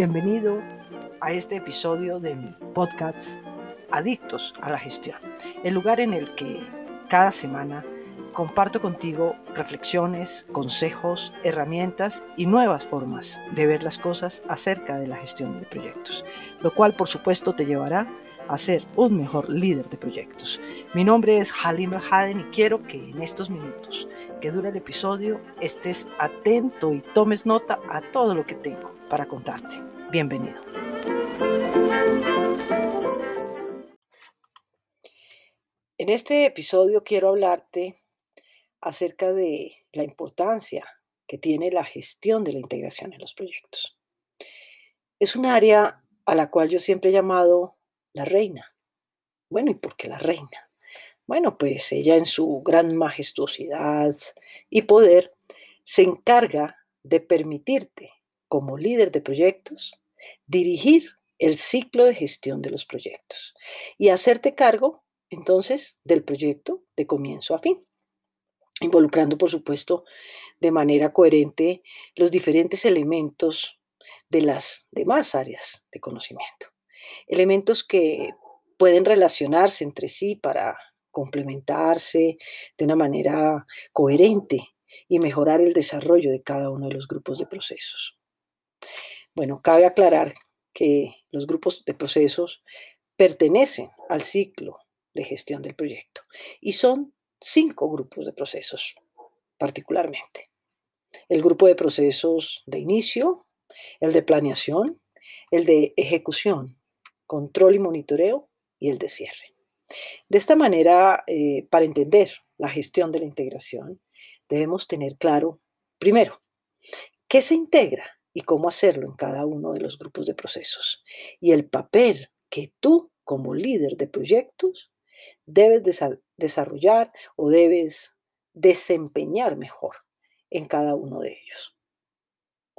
Bienvenido a este episodio de mi podcast Adictos a la Gestión, el lugar en el que cada semana comparto contigo reflexiones, consejos, herramientas y nuevas formas de ver las cosas acerca de la gestión de proyectos, lo cual por supuesto te llevará a ser un mejor líder de proyectos. Mi nombre es Halim Haden y quiero que en estos minutos que dura el episodio estés atento y tomes nota a todo lo que tengo para contarte. Bienvenido. En este episodio quiero hablarte acerca de la importancia que tiene la gestión de la integración en los proyectos. Es un área a la cual yo siempre he llamado la reina. Bueno, ¿y por qué la reina? Bueno, pues ella en su gran majestuosidad y poder se encarga de permitirte, como líder de proyectos, dirigir el ciclo de gestión de los proyectos y hacerte cargo entonces del proyecto de comienzo a fin, involucrando por supuesto de manera coherente los diferentes elementos de las demás áreas de conocimiento elementos que pueden relacionarse entre sí para complementarse de una manera coherente y mejorar el desarrollo de cada uno de los grupos de procesos. Bueno, cabe aclarar que los grupos de procesos pertenecen al ciclo de gestión del proyecto y son cinco grupos de procesos particularmente. El grupo de procesos de inicio, el de planeación, el de ejecución control y monitoreo y el de cierre. De esta manera, eh, para entender la gestión de la integración, debemos tener claro, primero, qué se integra y cómo hacerlo en cada uno de los grupos de procesos y el papel que tú como líder de proyectos debes desarrollar o debes desempeñar mejor en cada uno de ellos.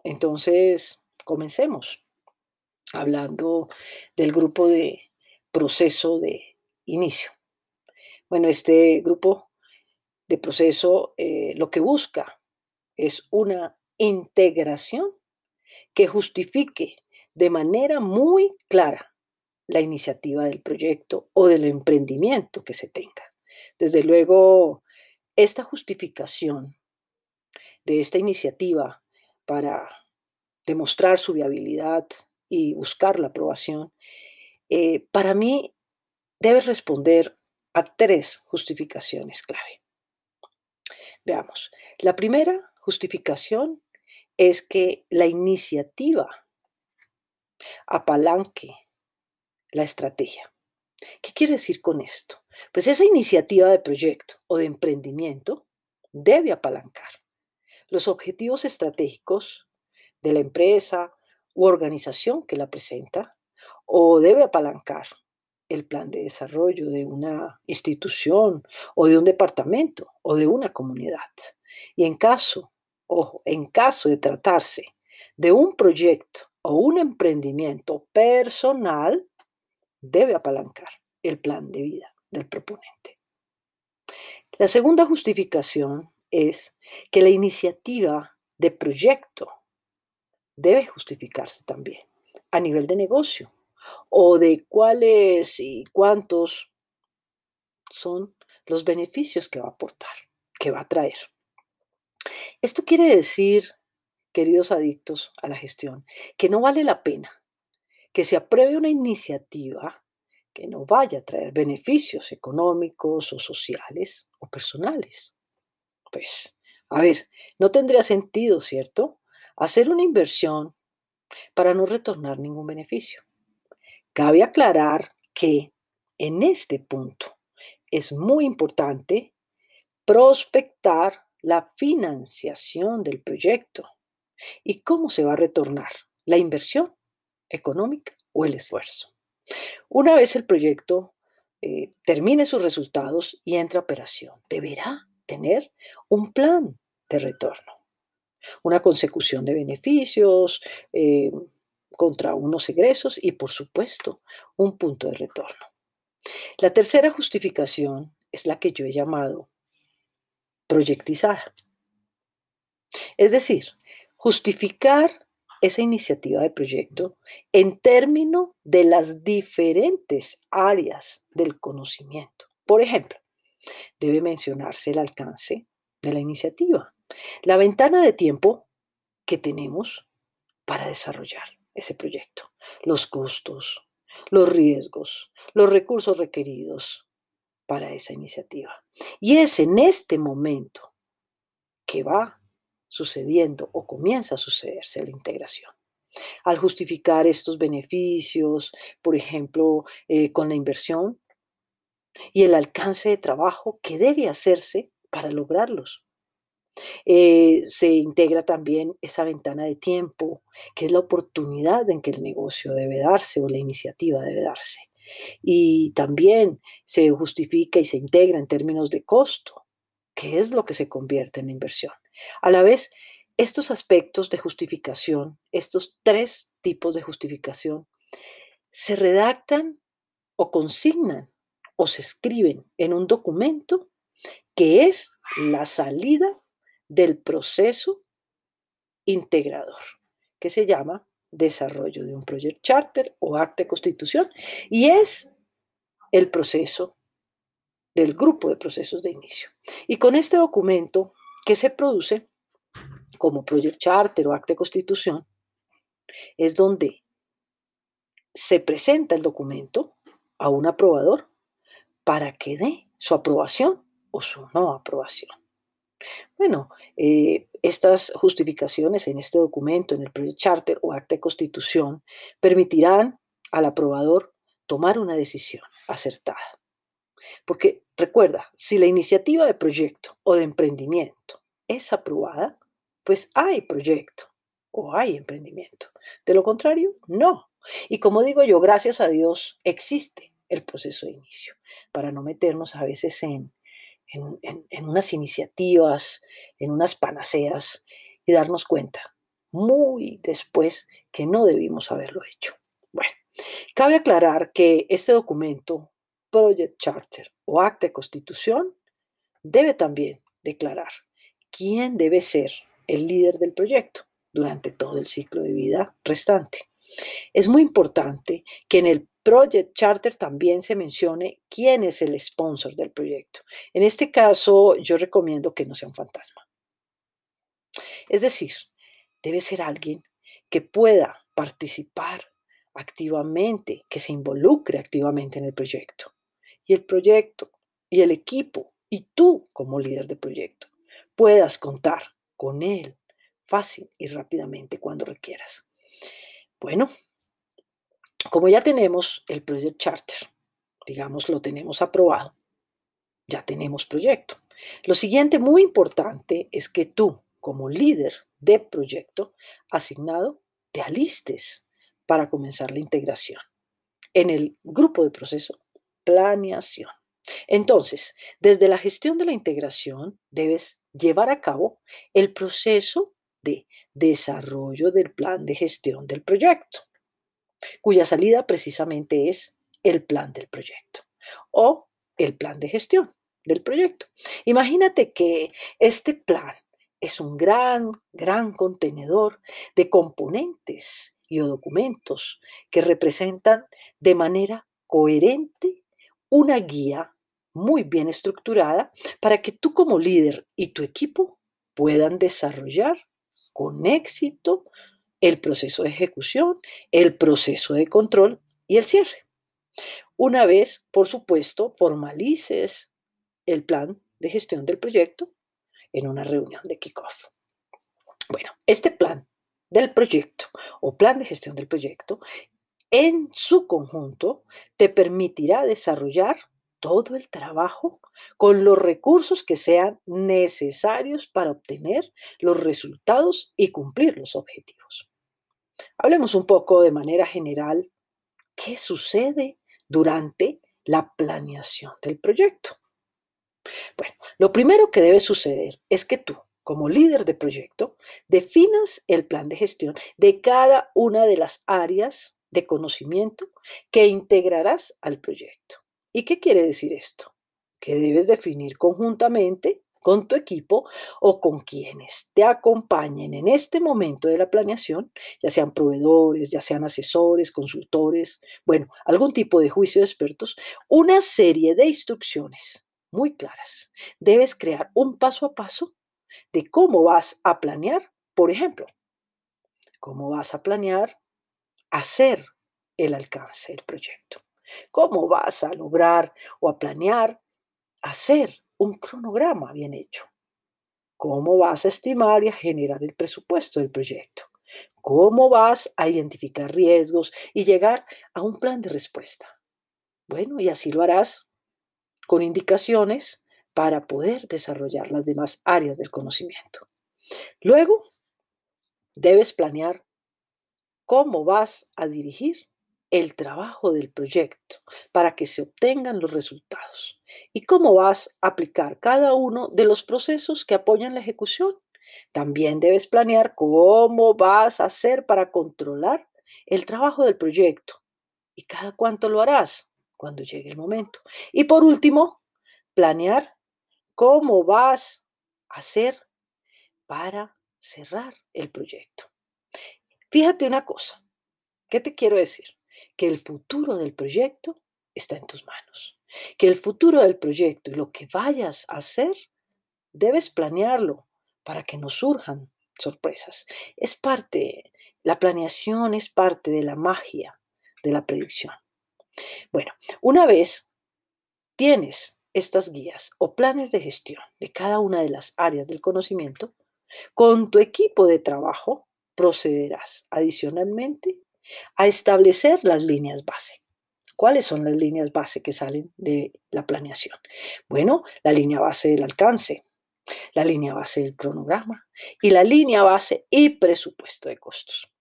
Entonces, comencemos hablando del grupo de proceso de inicio. Bueno, este grupo de proceso eh, lo que busca es una integración que justifique de manera muy clara la iniciativa del proyecto o del emprendimiento que se tenga. Desde luego, esta justificación de esta iniciativa para demostrar su viabilidad y buscar la aprobación, eh, para mí debe responder a tres justificaciones clave. Veamos, la primera justificación es que la iniciativa apalanque la estrategia. ¿Qué quiere decir con esto? Pues esa iniciativa de proyecto o de emprendimiento debe apalancar los objetivos estratégicos de la empresa u organización que la presenta o debe apalancar el plan de desarrollo de una institución o de un departamento o de una comunidad. Y en caso, ojo, en caso de tratarse de un proyecto o un emprendimiento personal, debe apalancar el plan de vida del proponente. La segunda justificación es que la iniciativa de proyecto debe justificarse también a nivel de negocio o de cuáles y cuántos son los beneficios que va a aportar, que va a traer. Esto quiere decir, queridos adictos a la gestión, que no vale la pena que se apruebe una iniciativa que no vaya a traer beneficios económicos o sociales o personales. Pues, a ver, no tendría sentido, ¿cierto? hacer una inversión para no retornar ningún beneficio. Cabe aclarar que en este punto es muy importante prospectar la financiación del proyecto y cómo se va a retornar la inversión económica o el esfuerzo. Una vez el proyecto eh, termine sus resultados y entre a operación, deberá tener un plan de retorno una consecución de beneficios eh, contra unos egresos y, por supuesto, un punto de retorno. La tercera justificación es la que yo he llamado proyectizada. Es decir, justificar esa iniciativa de proyecto en términos de las diferentes áreas del conocimiento. Por ejemplo, debe mencionarse el alcance de la iniciativa, la ventana de tiempo que tenemos para desarrollar ese proyecto, los costos, los riesgos, los recursos requeridos para esa iniciativa. Y es en este momento que va sucediendo o comienza a sucederse la integración. Al justificar estos beneficios, por ejemplo, eh, con la inversión y el alcance de trabajo que debe hacerse para lograrlos. Eh, se integra también esa ventana de tiempo, que es la oportunidad en que el negocio debe darse o la iniciativa debe darse. Y también se justifica y se integra en términos de costo, que es lo que se convierte en inversión. A la vez, estos aspectos de justificación, estos tres tipos de justificación, se redactan o consignan o se escriben en un documento que es la salida del proceso integrador, que se llama desarrollo de un Project Charter o acta de constitución, y es el proceso del grupo de procesos de inicio. Y con este documento que se produce como Project Charter o acta de constitución, es donde se presenta el documento a un aprobador para que dé su aprobación o su no aprobación. Bueno, eh, estas justificaciones en este documento, en el Charter o acta de constitución, permitirán al aprobador tomar una decisión acertada. Porque recuerda, si la iniciativa de proyecto o de emprendimiento es aprobada, pues hay proyecto o hay emprendimiento. De lo contrario, no. Y como digo yo, gracias a Dios existe el proceso de inicio, para no meternos a veces en, en, unas iniciativas, en unas panaceas y darnos cuenta muy después que no debimos haberlo hecho. Bueno, cabe aclarar que este documento, Project Charter o Acta de Constitución, debe también declarar quién debe ser el líder del proyecto durante todo el ciclo de vida restante. Es muy importante que en el Project Charter también se mencione quién es el sponsor del proyecto. En este caso, yo recomiendo que no sea un fantasma. Es decir, debe ser alguien que pueda participar activamente, que se involucre activamente en el proyecto. Y el proyecto y el equipo y tú como líder de proyecto puedas contar con él fácil y rápidamente cuando requieras. Bueno, como ya tenemos el Project Charter, digamos, lo tenemos aprobado, ya tenemos proyecto. Lo siguiente muy importante es que tú, como líder de proyecto asignado, te alistes para comenzar la integración en el grupo de proceso planeación. Entonces, desde la gestión de la integración debes llevar a cabo el proceso de desarrollo del plan de gestión del proyecto, cuya salida precisamente es el plan del proyecto o el plan de gestión del proyecto. Imagínate que este plan es un gran, gran contenedor de componentes y documentos que representan de manera coherente una guía muy bien estructurada para que tú como líder y tu equipo puedan desarrollar con éxito el proceso de ejecución, el proceso de control y el cierre. Una vez, por supuesto, formalices el plan de gestión del proyecto en una reunión de kickoff. Bueno, este plan del proyecto o plan de gestión del proyecto en su conjunto te permitirá desarrollar todo el trabajo con los recursos que sean necesarios para obtener los resultados y cumplir los objetivos. Hablemos un poco de manera general qué sucede durante la planeación del proyecto. Bueno, lo primero que debe suceder es que tú, como líder de proyecto, definas el plan de gestión de cada una de las áreas de conocimiento que integrarás al proyecto. ¿Y qué quiere decir esto? Que debes definir conjuntamente con tu equipo o con quienes te acompañen en este momento de la planeación, ya sean proveedores, ya sean asesores, consultores, bueno, algún tipo de juicio de expertos, una serie de instrucciones muy claras. Debes crear un paso a paso de cómo vas a planear, por ejemplo, cómo vas a planear hacer el alcance del proyecto, cómo vas a lograr o a planear hacer un cronograma bien hecho. ¿Cómo vas a estimar y a generar el presupuesto del proyecto? ¿Cómo vas a identificar riesgos y llegar a un plan de respuesta? Bueno, y así lo harás con indicaciones para poder desarrollar las demás áreas del conocimiento. Luego, debes planear cómo vas a dirigir el trabajo del proyecto para que se obtengan los resultados y cómo vas a aplicar cada uno de los procesos que apoyan la ejecución. También debes planear cómo vas a hacer para controlar el trabajo del proyecto y cada cuánto lo harás cuando llegue el momento. Y por último, planear cómo vas a hacer para cerrar el proyecto. Fíjate una cosa, ¿qué te quiero decir? Que el futuro del proyecto está en tus manos, que el futuro del proyecto y lo que vayas a hacer, debes planearlo para que no surjan sorpresas. Es parte, la planeación es parte de la magia de la predicción. Bueno, una vez tienes estas guías o planes de gestión de cada una de las áreas del conocimiento, con tu equipo de trabajo procederás adicionalmente a establecer las líneas base. ¿Cuáles son las líneas base que salen de la planeación? Bueno, la línea base del alcance, la línea base del cronograma y la línea base y presupuesto de costos.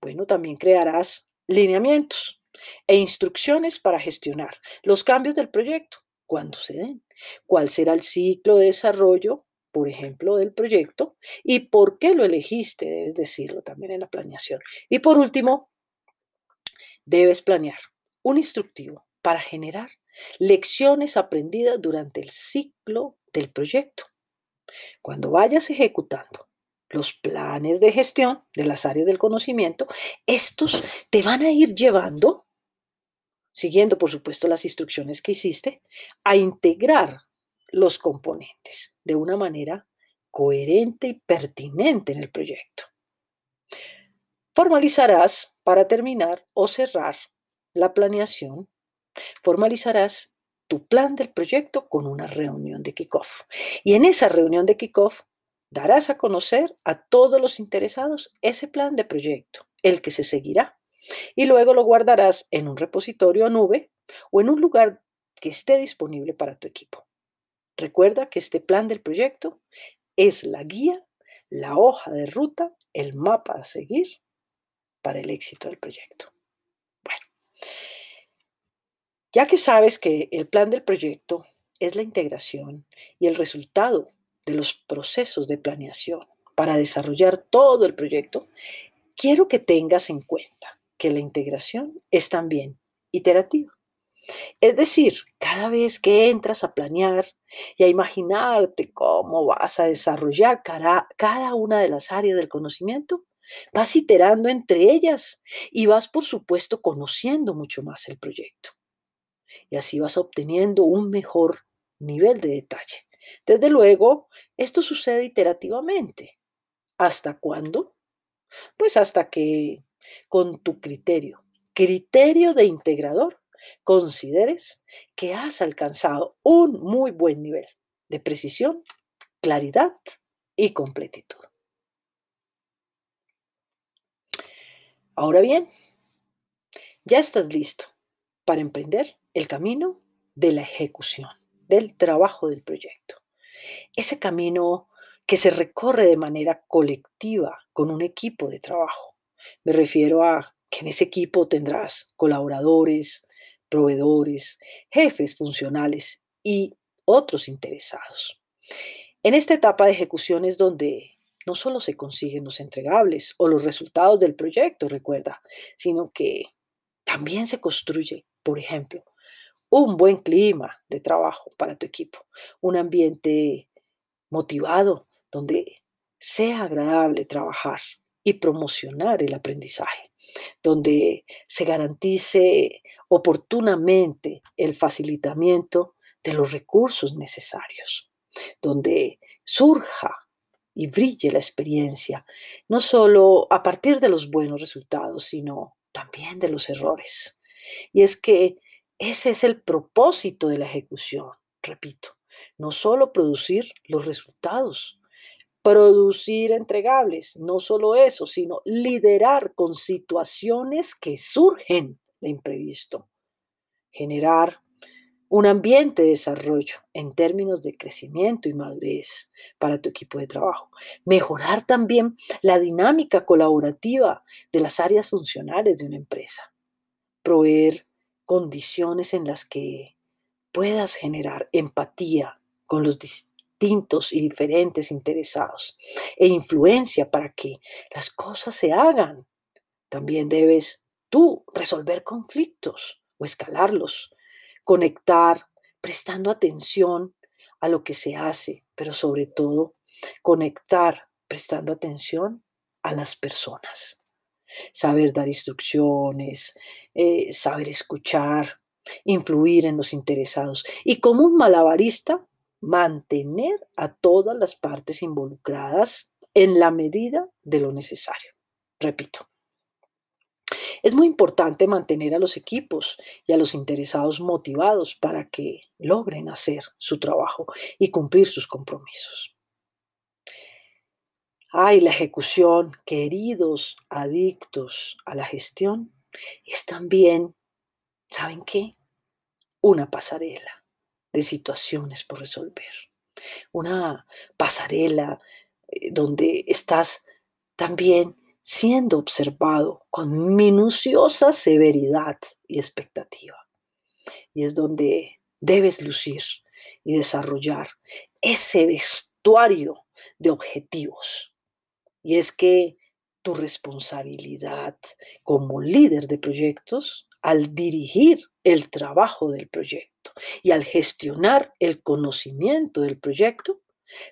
Bueno, también crearás lineamientos e instrucciones para gestionar los cambios del proyecto cuando se den, cuál será el ciclo de desarrollo por ejemplo, del proyecto y por qué lo elegiste, debes decirlo también en la planeación. Y por último, debes planear un instructivo para generar lecciones aprendidas durante el ciclo del proyecto. Cuando vayas ejecutando los planes de gestión de las áreas del conocimiento, estos te van a ir llevando, siguiendo por supuesto las instrucciones que hiciste, a integrar los componentes de una manera coherente y pertinente en el proyecto. Formalizarás, para terminar o cerrar la planeación, formalizarás tu plan del proyecto con una reunión de kickoff. Y en esa reunión de kickoff darás a conocer a todos los interesados ese plan de proyecto, el que se seguirá. Y luego lo guardarás en un repositorio a nube o en un lugar que esté disponible para tu equipo. Recuerda que este plan del proyecto es la guía, la hoja de ruta, el mapa a seguir para el éxito del proyecto. Bueno, ya que sabes que el plan del proyecto es la integración y el resultado de los procesos de planeación para desarrollar todo el proyecto, quiero que tengas en cuenta que la integración es también iterativa. Es decir, cada vez que entras a planear y a imaginarte cómo vas a desarrollar cada, cada una de las áreas del conocimiento, vas iterando entre ellas y vas, por supuesto, conociendo mucho más el proyecto. Y así vas obteniendo un mejor nivel de detalle. Desde luego, esto sucede iterativamente. ¿Hasta cuándo? Pues hasta que con tu criterio, criterio de integrador, consideres que has alcanzado un muy buen nivel de precisión, claridad y completitud. Ahora bien, ya estás listo para emprender el camino de la ejecución, del trabajo del proyecto. Ese camino que se recorre de manera colectiva con un equipo de trabajo. Me refiero a que en ese equipo tendrás colaboradores, proveedores, jefes funcionales y otros interesados. En esta etapa de ejecución es donde no solo se consiguen los entregables o los resultados del proyecto, recuerda, sino que también se construye, por ejemplo, un buen clima de trabajo para tu equipo, un ambiente motivado, donde sea agradable trabajar y promocionar el aprendizaje, donde se garantice oportunamente el facilitamiento de los recursos necesarios, donde surja y brille la experiencia, no solo a partir de los buenos resultados, sino también de los errores. Y es que ese es el propósito de la ejecución, repito, no solo producir los resultados, producir entregables, no solo eso, sino liderar con situaciones que surgen de imprevisto, generar un ambiente de desarrollo en términos de crecimiento y madurez para tu equipo de trabajo. Mejorar también la dinámica colaborativa de las áreas funcionales de una empresa. Proveer condiciones en las que puedas generar empatía con los distintos y diferentes interesados e influencia para que las cosas se hagan. También debes tú resolver conflictos o escalarlos conectar, prestando atención a lo que se hace, pero sobre todo conectar, prestando atención a las personas. Saber dar instrucciones, eh, saber escuchar, influir en los interesados y como un malabarista, mantener a todas las partes involucradas en la medida de lo necesario. Repito, es muy importante mantener a los equipos y a los interesados motivados para que logren hacer su trabajo y cumplir sus compromisos. Ay, la ejecución, queridos adictos a la gestión, es también, ¿saben qué? Una pasarela de situaciones por resolver. Una pasarela eh, donde estás también siendo observado con minuciosa severidad y expectativa. Y es donde debes lucir y desarrollar ese vestuario de objetivos. Y es que tu responsabilidad como líder de proyectos al dirigir el trabajo del proyecto y al gestionar el conocimiento del proyecto,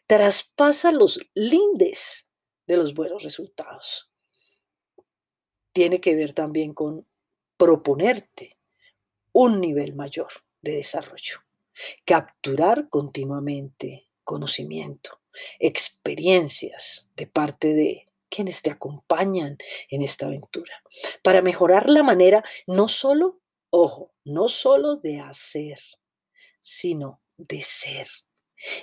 traspasa los lindes de los buenos resultados. Tiene que ver también con proponerte un nivel mayor de desarrollo, capturar continuamente conocimiento, experiencias de parte de quienes te acompañan en esta aventura, para mejorar la manera no solo, ojo, no solo de hacer, sino de ser.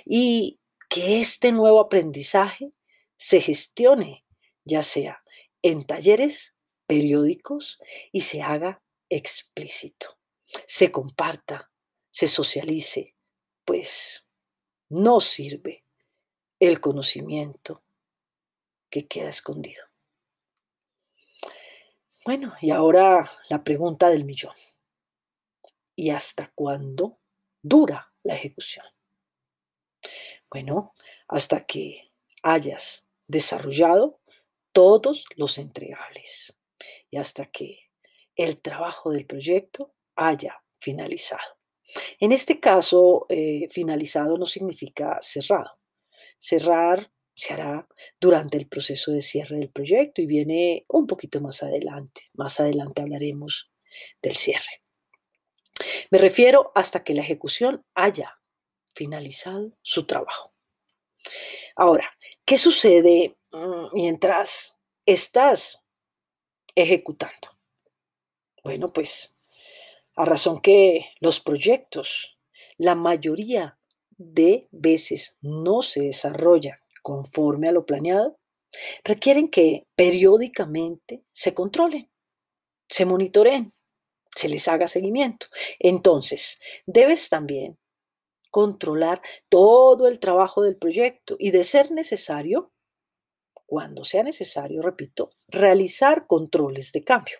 Y que este nuevo aprendizaje se gestione, ya sea en talleres periódicos y se haga explícito, se comparta, se socialice, pues no sirve el conocimiento que queda escondido. Bueno, y ahora la pregunta del millón. ¿Y hasta cuándo dura la ejecución? Bueno, hasta que hayas desarrollado todos los entregables y hasta que el trabajo del proyecto haya finalizado. En este caso, eh, finalizado no significa cerrado. Cerrar se hará durante el proceso de cierre del proyecto y viene un poquito más adelante. Más adelante hablaremos del cierre. Me refiero hasta que la ejecución haya finalizado su trabajo. Ahora, ¿qué sucede mm, mientras estás ejecutando. Bueno, pues a razón que los proyectos, la mayoría de veces no se desarrollan conforme a lo planeado, requieren que periódicamente se controlen, se monitoreen, se les haga seguimiento. Entonces, debes también controlar todo el trabajo del proyecto y de ser necesario, cuando sea necesario, repito, realizar controles de cambio.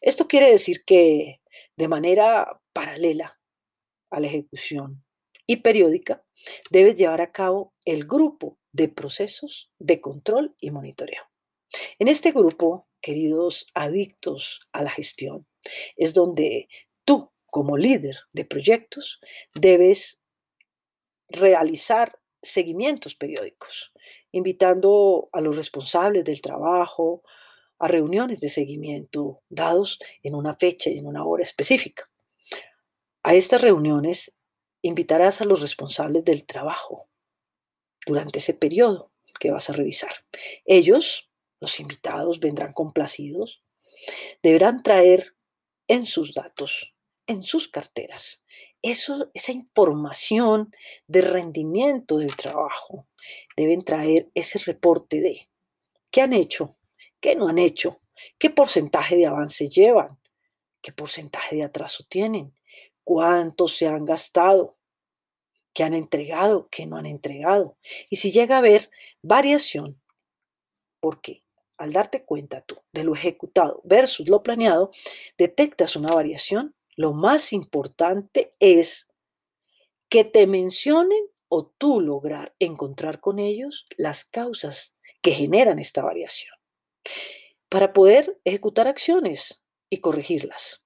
Esto quiere decir que de manera paralela a la ejecución y periódica, debes llevar a cabo el grupo de procesos de control y monitoreo. En este grupo, queridos adictos a la gestión, es donde tú, como líder de proyectos, debes realizar seguimientos periódicos, invitando a los responsables del trabajo a reuniones de seguimiento dados en una fecha y en una hora específica. A estas reuniones invitarás a los responsables del trabajo durante ese periodo que vas a revisar. Ellos, los invitados, vendrán complacidos. Deberán traer en sus datos, en sus carteras, eso, esa información de rendimiento del trabajo. Deben traer ese reporte de qué han hecho, qué no han hecho, qué porcentaje de avance llevan, qué porcentaje de atraso tienen, cuánto se han gastado, qué han entregado, qué no han entregado. Y si llega a haber variación, porque al darte cuenta tú de lo ejecutado versus lo planeado, detectas una variación, lo más importante es que te mencionen o tú lograr encontrar con ellos las causas que generan esta variación para poder ejecutar acciones y corregirlas.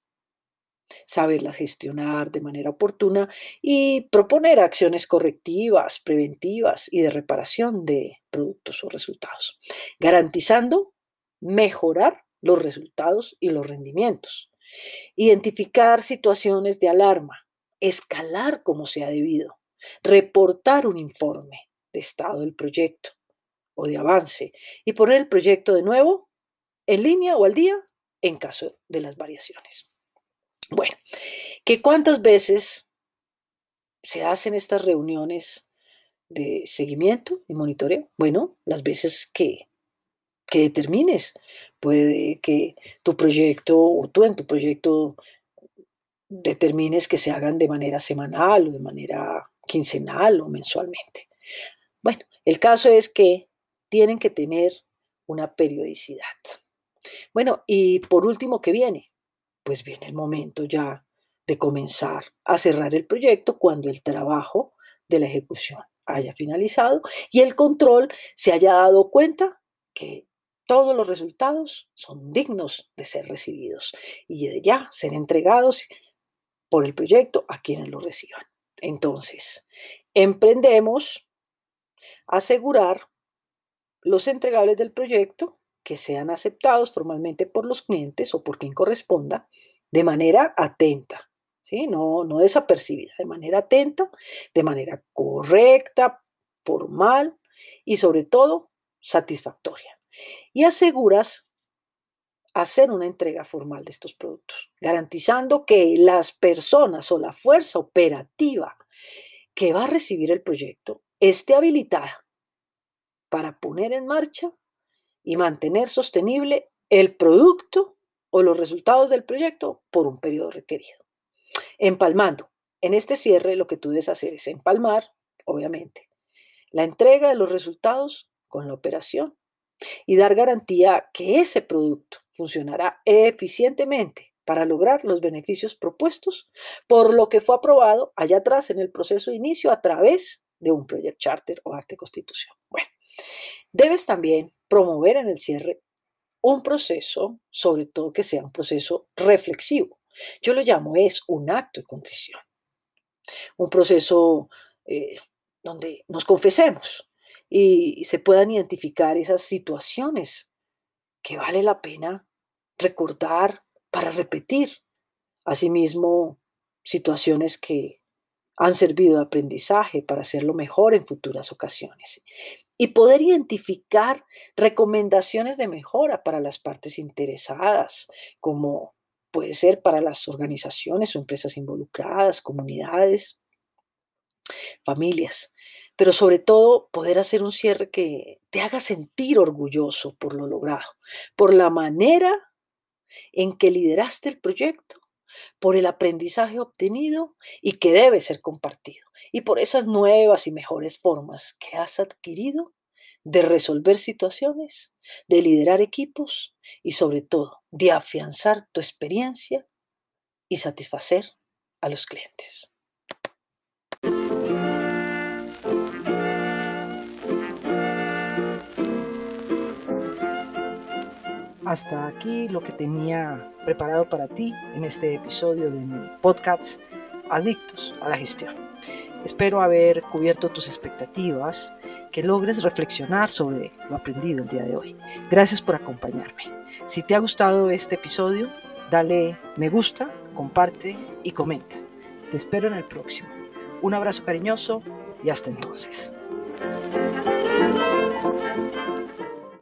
Saberlas gestionar de manera oportuna y proponer acciones correctivas, preventivas y de reparación de productos o resultados, garantizando mejorar los resultados y los rendimientos identificar situaciones de alarma, escalar como sea debido, reportar un informe de estado del proyecto o de avance y poner el proyecto de nuevo en línea o al día en caso de las variaciones. Bueno, ¿qué cuántas veces se hacen estas reuniones de seguimiento y monitoreo? Bueno, las veces que, que determines. Puede que tu proyecto o tú en tu proyecto determines que se hagan de manera semanal o de manera quincenal o mensualmente. Bueno, el caso es que tienen que tener una periodicidad. Bueno, y por último, ¿qué viene? Pues viene el momento ya de comenzar a cerrar el proyecto cuando el trabajo de la ejecución haya finalizado y el control se haya dado cuenta que todos los resultados son dignos de ser recibidos y de ya ser entregados por el proyecto a quienes lo reciban. Entonces, emprendemos asegurar los entregables del proyecto que sean aceptados formalmente por los clientes o por quien corresponda de manera atenta, ¿sí? no, no desapercibida, de manera atenta, de manera correcta, formal y sobre todo satisfactoria y aseguras hacer una entrega formal de estos productos, garantizando que las personas o la fuerza operativa que va a recibir el proyecto esté habilitada para poner en marcha y mantener sostenible el producto o los resultados del proyecto por un periodo requerido. Empalmando, en este cierre lo que tú debes hacer es empalmar, obviamente, la entrega de los resultados con la operación y dar garantía que ese producto funcionará eficientemente para lograr los beneficios propuestos por lo que fue aprobado allá atrás en el proceso de inicio a través de un Project Charter o arte constitución. Bueno, debes también promover en el cierre un proceso, sobre todo que sea un proceso reflexivo. Yo lo llamo es un acto de contrición. Un proceso eh, donde nos confesemos, y se puedan identificar esas situaciones que vale la pena recordar para repetir. Asimismo, situaciones que han servido de aprendizaje para hacerlo mejor en futuras ocasiones. Y poder identificar recomendaciones de mejora para las partes interesadas, como puede ser para las organizaciones o empresas involucradas, comunidades, familias pero sobre todo poder hacer un cierre que te haga sentir orgulloso por lo logrado, por la manera en que lideraste el proyecto, por el aprendizaje obtenido y que debe ser compartido, y por esas nuevas y mejores formas que has adquirido de resolver situaciones, de liderar equipos y sobre todo de afianzar tu experiencia y satisfacer a los clientes. Hasta aquí lo que tenía preparado para ti en este episodio de mi podcast Adictos a la Gestión. Espero haber cubierto tus expectativas, que logres reflexionar sobre lo aprendido el día de hoy. Gracias por acompañarme. Si te ha gustado este episodio, dale me gusta, comparte y comenta. Te espero en el próximo. Un abrazo cariñoso y hasta entonces.